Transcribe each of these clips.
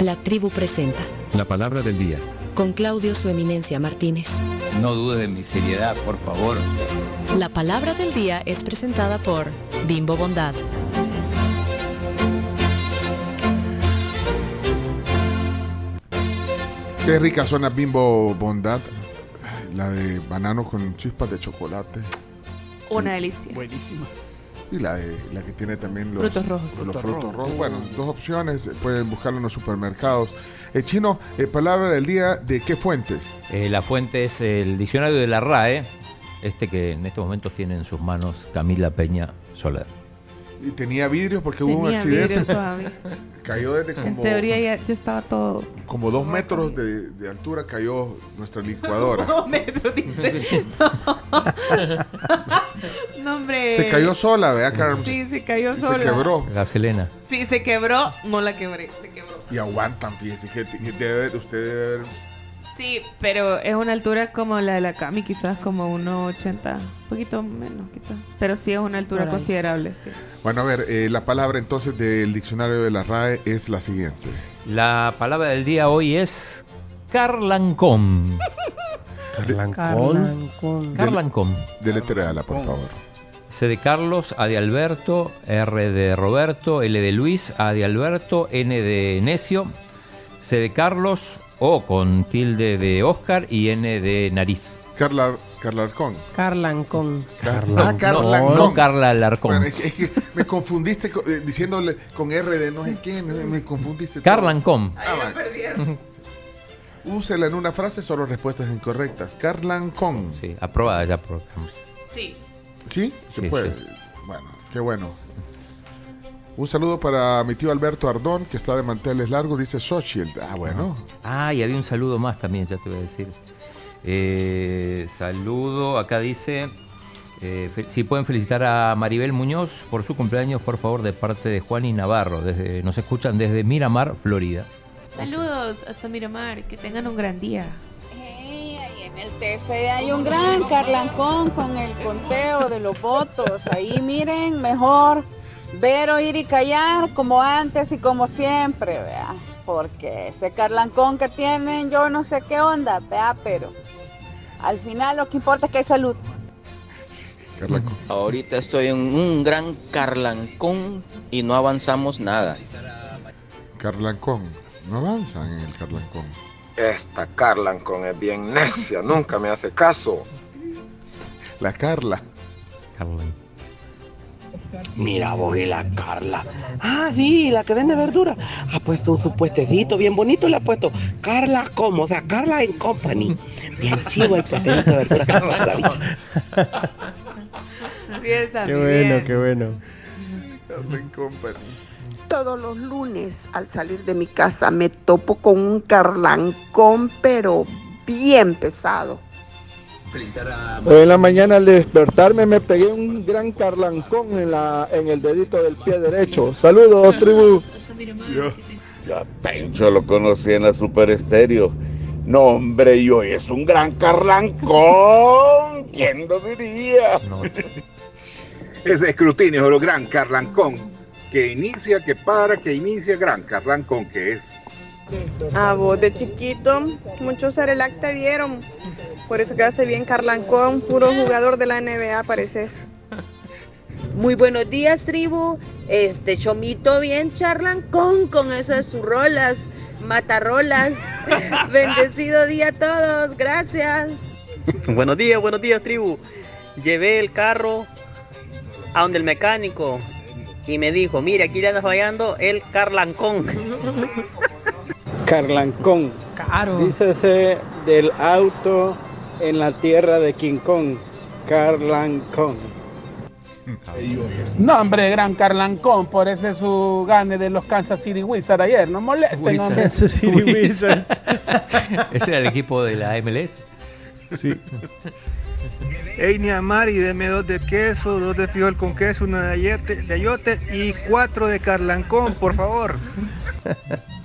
La tribu presenta. La palabra del día. Con Claudio Su Eminencia Martínez. No dudes de mi seriedad, por favor. La palabra del día es presentada por Bimbo Bondad. Qué rica suena Bimbo Bondad. La de banano con chispas de chocolate. Una delicia. Buenísimo. Y la, de, la que tiene también los Frutos rojos. Los Frutos frutos rojos. rojos. Bueno, dos opciones. eh, Pueden buscarlo en los supermercados. Eh, Chino, eh, palabra del día, ¿de qué fuente? Eh, la fuente es el diccionario de la RAE, este que en estos momentos tiene en sus manos Camila Peña Soler. Y tenía vidrios porque hubo un accidente. Cayó desde En como, teoría ya, ya estaba todo. como dos metros de, de altura, cayó nuestra licuadora. No, metro, dice. No, hombre. Se cayó sola, ¿verdad, Carlos? Sí, se cayó Y se sola. quebró. La Selena. Sí, se quebró. No la quebré. Se quebró. Y aguantan, fíjese que, que debe haber- usted debe haber Sí, pero es una altura como la de la Cami, quizás como 1,80. Un poquito menos, quizás. Pero sí es una altura considerable, sí. Bueno, a ver, eh, la palabra entonces del diccionario de la RAE es la siguiente. La palabra del día hoy es Carlancón. Carlancón. Carlancón. Deletréala, por favor. C de Carlos, A de Alberto, R de Roberto, L de Luis, A de Alberto, N de Necio, C de Carlos, O con tilde de Oscar y N de nariz. Carla, Carla Arcón. Carlancón. Car- Carlancón. Ah, Carla No, Arcón. Carla Alarcón. Bueno, es que, es que me confundiste con- eh, diciéndole con R de no sé quién, eh, me confundiste. todo. Carlancón. Ah. Úsela en una frase, solo respuestas incorrectas. Carlancón. Sí, aprobada ya por Sí. ¿Sí? Se Sí, puede. sí. Bueno, qué bueno. Un saludo para mi tío Alberto Ardón, que está de manteles largos, dice Xochitl. Ah, bueno. Ah, y había un saludo más también, ya te voy a decir. Eh, saludo, acá dice, eh, si pueden felicitar a Maribel Muñoz por su cumpleaños, por favor, de parte de Juan y Navarro. Desde, nos escuchan desde Miramar, Florida. Saludos hasta Miramar. Que tengan un gran día. Hey, ahí en el TC hay un gran carlancón con el conteo de los votos. Ahí miren, mejor ver, oír y callar como antes y como siempre, vea. Porque ese carlancón que tienen, yo no sé qué onda, vea, pero al final lo que importa es que hay salud. Carlancón. Ahorita estoy en un gran carlancón y no avanzamos nada. Carlancón. No avanzan en el Carlancón. Esta Carlancon es bien necia, nunca me hace caso. La Carla. Carlin. Mira vos y la Carla. Ah, sí, la que vende verdura. Ha puesto un su puestecito bien bonito, le ha puesto Carla Cómoda, Carla en Company. Bien chivo el puestecito de verdura. Carla, la vi. Bien, Sammy, Qué bueno, bien. qué bueno. Carla Company. Todos los lunes al salir de mi casa me topo con un carlancón, pero bien pesado. Hoy en la mañana al despertarme me pegué un gran carlancón en, la, en el dedito del pie derecho. Saludos, tribu. Ya Pencho lo conocí en la Super Estéreo. No, hombre, y hoy es un gran carlancón. ¿Quién lo diría? Ese escrutinio es lo gran Carlancón. Que inicia, que para, que inicia, gran Carlancón que es. A vos de chiquito, muchos Cerelac te dieron. Por eso quedaste bien carlancón, puro jugador de la NBA pareces. Muy buenos días, tribu. Este chomito bien charlancón con esas sus rolas, matarrolas. Bendecido día a todos, gracias. buenos días, buenos días, tribu. Llevé el carro a donde el mecánico y me dijo, mire, aquí le anda fallando el carlancón. Carlancón. Caro. Dícese del auto en la tierra de King Kong. Carlancón. No, hombre, gran Carlancón, por ese su gane de los Kansas City Wizards ayer. No molesten, hombre. Kansas City Wizards. Ese era el equipo de la MLS. Sí. Ey, Niamari, deme dos de queso, dos de frijol con queso, una de ayote, de ayote y cuatro de Carlancón, por favor.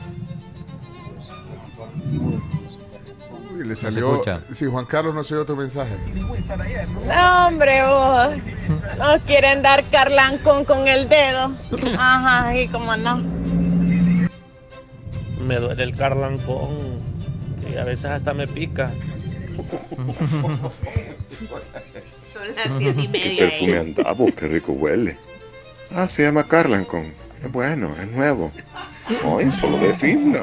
le salió. Sí, Juan Carlos no se dio tu mensaje. No, hombre, vos. No quieren dar carlancón con el dedo. Ajá, y como no. me duele el carlancón y a veces hasta me pica. Son las diez y ¿Qué media. perfume ahí. andamos? Qué rico huele. Ah, se llama Carlancon. Es bueno, es nuevo. Ay, solo de fina.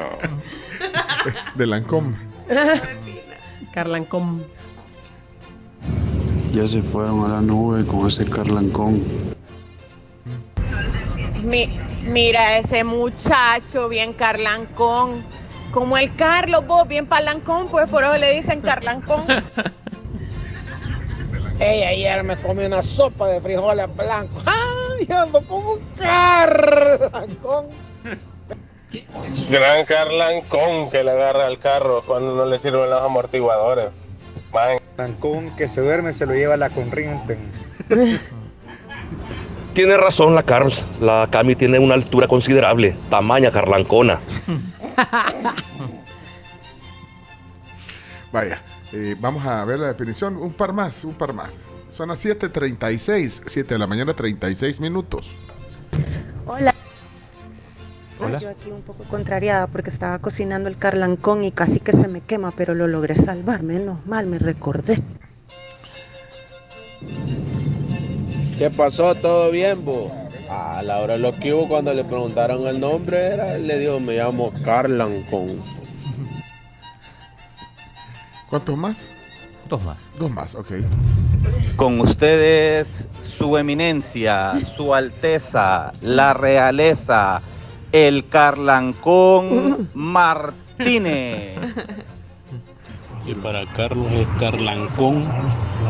De Lancôme. Carlancón. Ya se fueron a la nube con ese Carlancón. Mi- mira ese muchacho bien carlancón. Como el Carlos, vos bien palancón, pues por eso le dicen carlancón. Ey, ayer me comí una sopa de frijoles blancos. ¡Ay, ando como un carlancón! Gran carlancón que le agarra al carro cuando no le sirven los amortiguadores. Cancún que se duerme se lo lleva la corriente. Tiene razón la Carls. La Cami tiene una altura considerable. Tamaña carlancona. Vaya, eh, vamos a ver la definición. Un par más, un par más. Son las 7.36, 7 de la mañana, 36 minutos. Hola. Hola. Yo aquí un poco contrariada porque estaba cocinando el carlancón y casi que se me quema, pero lo logré salvar. Menos mal, me recordé. ¿Qué pasó? ¿Todo bien, bo? A la hora de lo que hubo cuando le preguntaron el nombre, era, él le dijo, me llamo Carlancón. ¿Cuántos más? Dos más. Dos más, ok. Con ustedes, su eminencia, su alteza, la realeza, el Carlancón Martínez. Y para Carlos es Carlancón,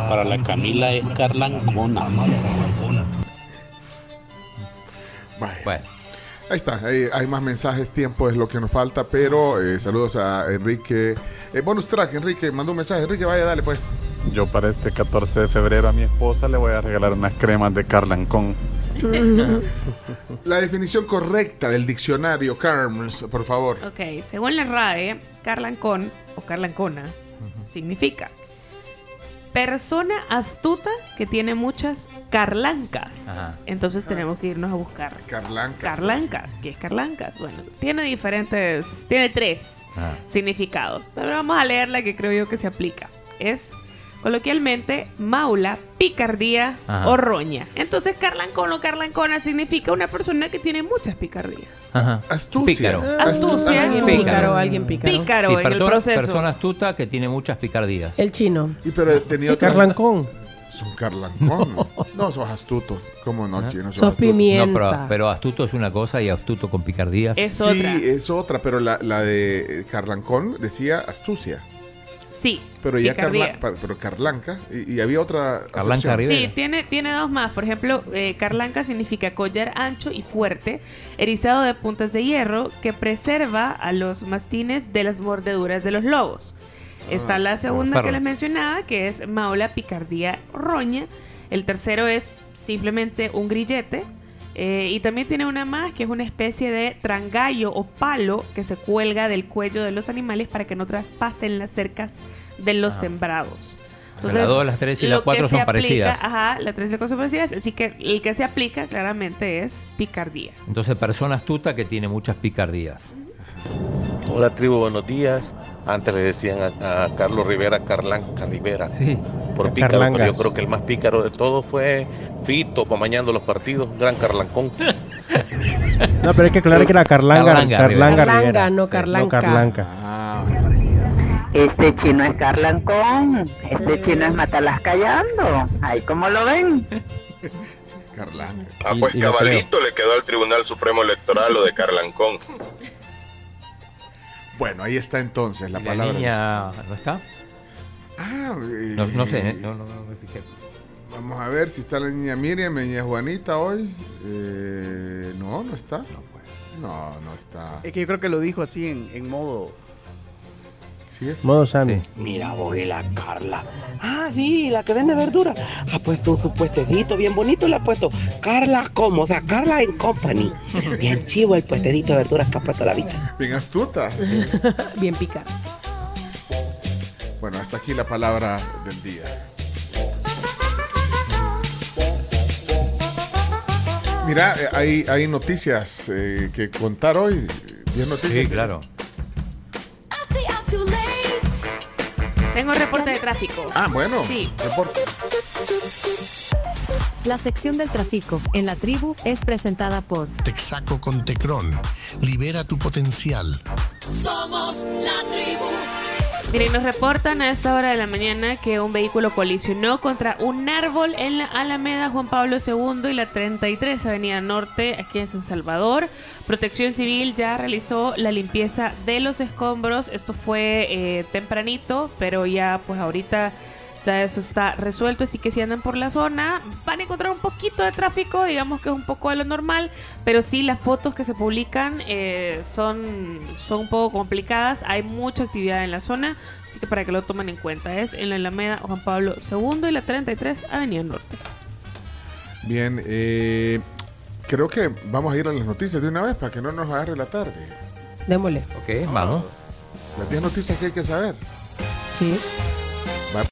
para la Camila es Carlancona. Vaya. Ahí está, hay más mensajes, tiempo es lo que nos falta, pero eh, saludos a Enrique. Eh, bonus track, Enrique, mandó un mensaje. Enrique, vaya, dale pues. Yo para este 14 de febrero a mi esposa le voy a regalar unas cremas de Carlancón. La definición correcta del diccionario Carms, por favor. Ok, según la RAE, carlancón o carlancona significa persona astuta que tiene muchas carlancas. Ajá. Entonces tenemos que irnos a buscar Carlancas. carlancas. ¿Qué es carlancas? Bueno, tiene diferentes, tiene tres Ah. significados, pero vamos a leer la que creo yo que se aplica. Es coloquialmente maula, picardía Ajá. o roña. Entonces carlancón o carlancona significa una persona que tiene muchas picardías. Ajá. Astucia. Pícaro. Astucia. Alguien pícaro, alguien pícaro. Pícaro Sí, en el persona, proceso. persona astuta que tiene muchas picardías. El chino. Y pero tenía Carlancón. Son carlancón. no, sos astutos. ¿Cómo no, chino? Sos pimienta. No, pero, pero astuto es una cosa y astuto con picardías. sí, es otra, pero la, la de eh, Carlancón decía astucia. Sí. Pero ya. Carla, pero Carlanca, y, y había otra Carlanca. Sí, tiene, tiene dos más. Por ejemplo, eh, carlanca significa collar ancho y fuerte, erizado de puntas de hierro, que preserva a los mastines de las mordeduras de los lobos. Está la segunda que les mencionaba, que es maula, picardía, roña. El tercero es simplemente un grillete. Eh, y también tiene una más, que es una especie de trangallo o palo que se cuelga del cuello de los animales para que no traspasen las cercas de los Ah. sembrados. Sea, las dos, las tres y lo las cuatro que son se aplica- parecidas. Ajá, las tres y cuatro son parecidas. Así que el que se aplica claramente es picardía. Entonces, persona astuta que tiene muchas picardías. Hola tribu, buenos días. Antes le decían a, a Carlos Rivera Carlanca Rivera. Sí. Por pícaro, pero Carlangas. yo creo que el más pícaro de todos fue Fito, amañando los partidos. Gran Carlancón. No, pero hay que aclarar que era Carlanga, Carlanga Carlanga, Rivera. Rivera. no Carlanca. No Carlanca. Este chino es Carlancón, este chino es Matalas Callando. Ahí como lo ven. Carlanca. Ah, pues Y- y cabalito le quedó al Tribunal Supremo Electoral lo de Carlancón. Bueno, ahí está entonces la ¿Y la palabra. niña no está? Ah, eh, No, no sé, ¿eh? no, no, no me fijé. Vamos a ver si está la niña Miriam, la niña Juanita hoy. Eh, no, no está. No, no está. Es que yo creo que lo dijo así en, en modo. Modo Sammy. Mira vos y la Carla. Ah, sí, la que vende verdura. Ha puesto un su puestecito bien bonito, le ha puesto Carla Cómoda, Carla en Company. Bien chivo el puestecito de verduras que ha puesto la bicha. Bien astuta. Bien picado. Bueno, hasta aquí la palabra del día. Mira, eh, hay, hay noticias eh, que contar hoy. ¿Diez noticias? Sí, claro. Tengo reporte de tráfico. Ah, bueno. Sí. Reporte. La sección del tráfico en la tribu es presentada por Texaco con Tecron. Libera tu potencial. Somos la tribu. Miren, nos reportan a esta hora de la mañana que un vehículo colisionó contra un árbol en la Alameda Juan Pablo II y la 33 Avenida Norte, aquí en San Salvador. Protección Civil ya realizó la limpieza de los escombros. Esto fue eh, tempranito, pero ya pues ahorita ya eso está resuelto, así que si andan por la zona van a encontrar un poquito de tráfico, digamos que es un poco de lo normal, pero sí las fotos que se publican eh, son, son un poco complicadas, hay mucha actividad en la zona, así que para que lo tomen en cuenta, es en la Alameda Juan Pablo II y la 33 Avenida Norte. Bien, eh, creo que vamos a ir a las noticias de una vez para que no nos agarre la tarde. Démosle. Ok, vamos. Las 10 noticias que hay que saber. Sí.